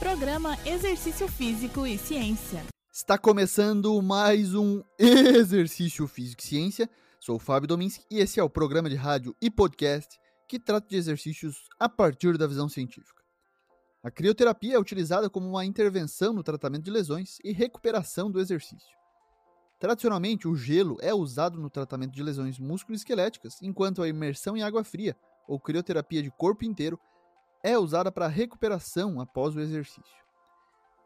Programa Exercício Físico e Ciência. Está começando mais um Exercício Físico e Ciência. Sou o Fábio Dominski e esse é o programa de rádio e podcast que trata de exercícios a partir da visão científica. A crioterapia é utilizada como uma intervenção no tratamento de lesões e recuperação do exercício. Tradicionalmente, o gelo é usado no tratamento de lesões musculoesqueléticas, enquanto a imersão em água fria, ou crioterapia de corpo inteiro, é usada para recuperação após o exercício.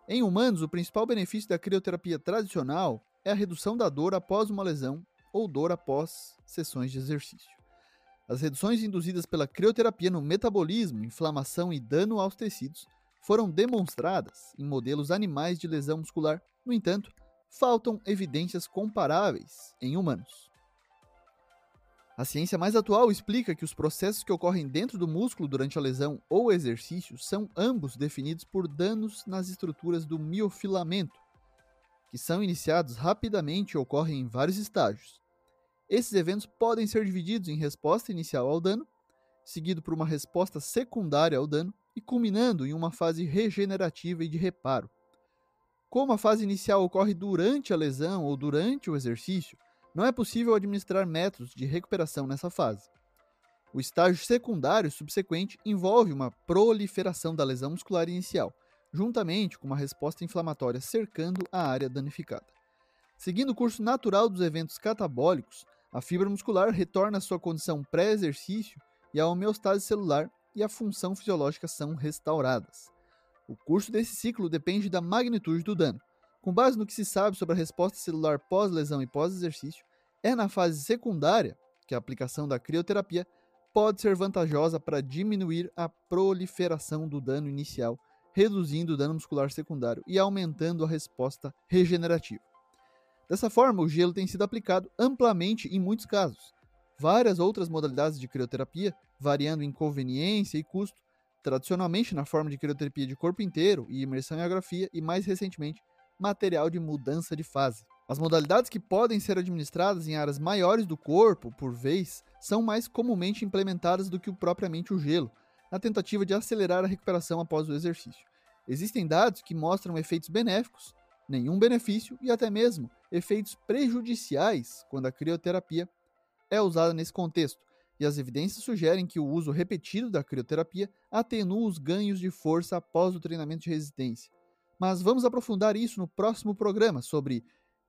Em humanos, o principal benefício da crioterapia tradicional é a redução da dor após uma lesão ou dor após sessões de exercício. As reduções induzidas pela crioterapia no metabolismo, inflamação e dano aos tecidos foram demonstradas em modelos animais de lesão muscular. No entanto, faltam evidências comparáveis em humanos. A ciência mais atual explica que os processos que ocorrem dentro do músculo durante a lesão ou exercício são ambos definidos por danos nas estruturas do miofilamento, que são iniciados rapidamente e ocorrem em vários estágios. Esses eventos podem ser divididos em resposta inicial ao dano, seguido por uma resposta secundária ao dano e culminando em uma fase regenerativa e de reparo. Como a fase inicial ocorre durante a lesão ou durante o exercício, não é possível administrar métodos de recuperação nessa fase. O estágio secundário subsequente envolve uma proliferação da lesão muscular inicial, juntamente com uma resposta inflamatória cercando a área danificada. Seguindo o curso natural dos eventos catabólicos, a fibra muscular retorna à sua condição pré-exercício e a homeostase celular e a função fisiológica são restauradas. O curso desse ciclo depende da magnitude do dano, com base no que se sabe sobre a resposta celular pós-lesão e pós-exercício, é na fase secundária que a aplicação da crioterapia pode ser vantajosa para diminuir a proliferação do dano inicial, reduzindo o dano muscular secundário e aumentando a resposta regenerativa. Dessa forma, o gelo tem sido aplicado amplamente em muitos casos. Várias outras modalidades de crioterapia, variando em conveniência e custo, tradicionalmente na forma de crioterapia de corpo inteiro e imersão em agrafia, e mais recentemente material de mudança de fase. As modalidades que podem ser administradas em áreas maiores do corpo, por vez, são mais comumente implementadas do que o propriamente o gelo, na tentativa de acelerar a recuperação após o exercício. Existem dados que mostram efeitos benéficos, nenhum benefício e até mesmo efeitos prejudiciais quando a crioterapia é usada nesse contexto, e as evidências sugerem que o uso repetido da crioterapia atenua os ganhos de força após o treinamento de resistência, mas vamos aprofundar isso no próximo programa sobre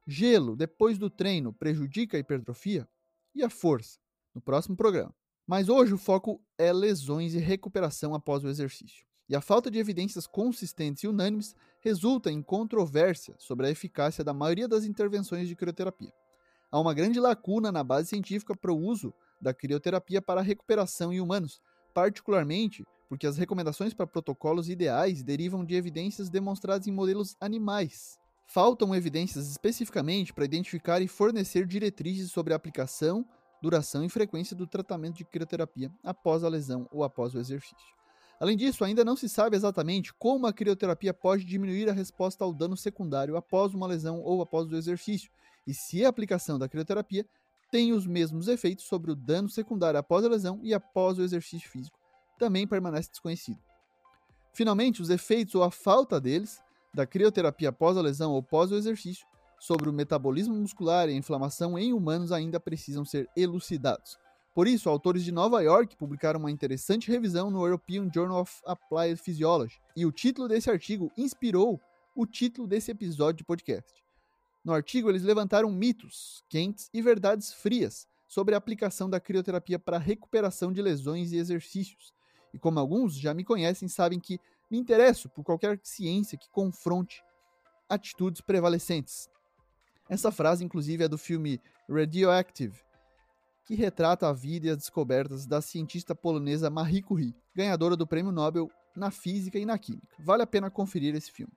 gelo depois do treino prejudica a hipertrofia e a força, no próximo programa. Mas hoje o foco é lesões e recuperação após o exercício. E a falta de evidências consistentes e unânimes resulta em controvérsia sobre a eficácia da maioria das intervenções de crioterapia. Há uma grande lacuna na base científica para o uso da crioterapia para recuperação em humanos, particularmente porque as recomendações para protocolos ideais derivam de evidências demonstradas em modelos animais. Faltam evidências especificamente para identificar e fornecer diretrizes sobre a aplicação, duração e frequência do tratamento de crioterapia após a lesão ou após o exercício. Além disso, ainda não se sabe exatamente como a crioterapia pode diminuir a resposta ao dano secundário após uma lesão ou após o exercício, e se a aplicação da crioterapia tem os mesmos efeitos sobre o dano secundário após a lesão e após o exercício físico também permanece desconhecido. Finalmente, os efeitos ou a falta deles da crioterapia após a lesão ou pós o exercício sobre o metabolismo muscular e a inflamação em humanos ainda precisam ser elucidados. Por isso, autores de Nova York publicaram uma interessante revisão no European Journal of Applied Physiology, e o título desse artigo inspirou o título desse episódio de podcast. No artigo, eles levantaram mitos quentes e verdades frias sobre a aplicação da crioterapia para recuperação de lesões e exercícios, e como alguns já me conhecem, sabem que me interesso por qualquer ciência que confronte atitudes prevalecentes. Essa frase, inclusive, é do filme Radioactive, que retrata a vida e as descobertas da cientista polonesa Marie Curie, ganhadora do Prêmio Nobel na Física e na Química. Vale a pena conferir esse filme.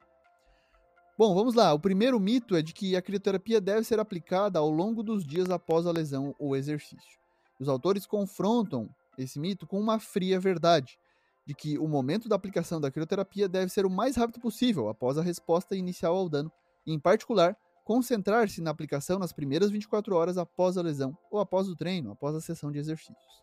Bom, vamos lá. O primeiro mito é de que a crioterapia deve ser aplicada ao longo dos dias após a lesão ou exercício. Os autores confrontam esse mito com uma fria verdade, de que o momento da aplicação da crioterapia deve ser o mais rápido possível após a resposta inicial ao dano, e, em particular, concentrar-se na aplicação nas primeiras 24 horas após a lesão ou após o treino, após a sessão de exercícios.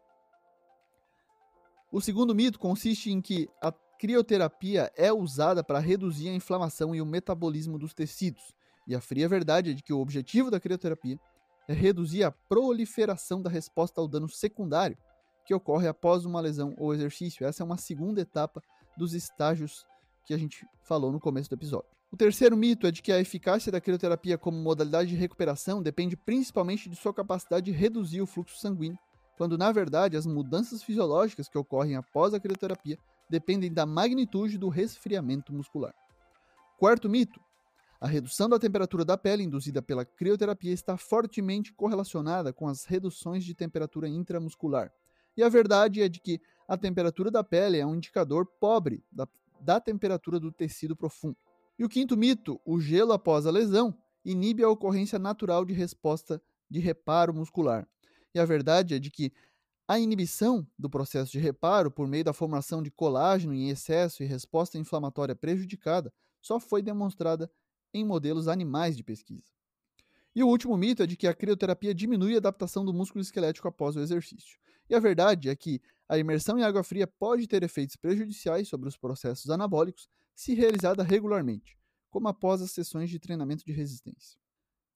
O segundo mito consiste em que a crioterapia é usada para reduzir a inflamação e o metabolismo dos tecidos. E a fria verdade é de que o objetivo da crioterapia é reduzir a proliferação da resposta ao dano secundário que ocorre após uma lesão ou exercício. Essa é uma segunda etapa dos estágios que a gente falou no começo do episódio. O terceiro mito é de que a eficácia da crioterapia como modalidade de recuperação depende principalmente de sua capacidade de reduzir o fluxo sanguíneo, quando na verdade as mudanças fisiológicas que ocorrem após a crioterapia dependem da magnitude do resfriamento muscular. Quarto mito: a redução da temperatura da pele induzida pela crioterapia está fortemente correlacionada com as reduções de temperatura intramuscular. E a verdade é de que a temperatura da pele é um indicador pobre da, da temperatura do tecido profundo. E o quinto mito, o gelo após a lesão, inibe a ocorrência natural de resposta de reparo muscular. E a verdade é de que a inibição do processo de reparo por meio da formação de colágeno em excesso e resposta inflamatória prejudicada só foi demonstrada em modelos animais de pesquisa. E o último mito é de que a crioterapia diminui a adaptação do músculo esquelético após o exercício. E a verdade é que a imersão em água fria pode ter efeitos prejudiciais sobre os processos anabólicos se realizada regularmente, como após as sessões de treinamento de resistência.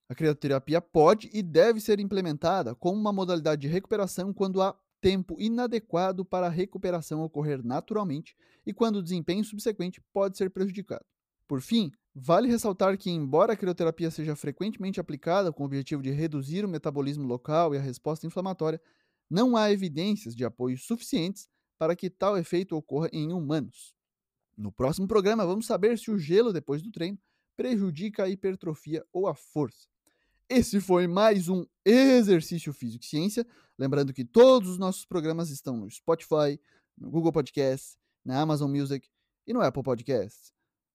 A crioterapia pode e deve ser implementada como uma modalidade de recuperação quando há tempo inadequado para a recuperação ocorrer naturalmente e quando o desempenho subsequente pode ser prejudicado. Por fim, vale ressaltar que, embora a crioterapia seja frequentemente aplicada com o objetivo de reduzir o metabolismo local e a resposta inflamatória, não há evidências de apoio suficientes para que tal efeito ocorra em humanos. No próximo programa, vamos saber se o gelo depois do treino prejudica a hipertrofia ou a força. Esse foi mais um Exercício Físico e Ciência. Lembrando que todos os nossos programas estão no Spotify, no Google Podcast, na Amazon Music e no Apple Podcast.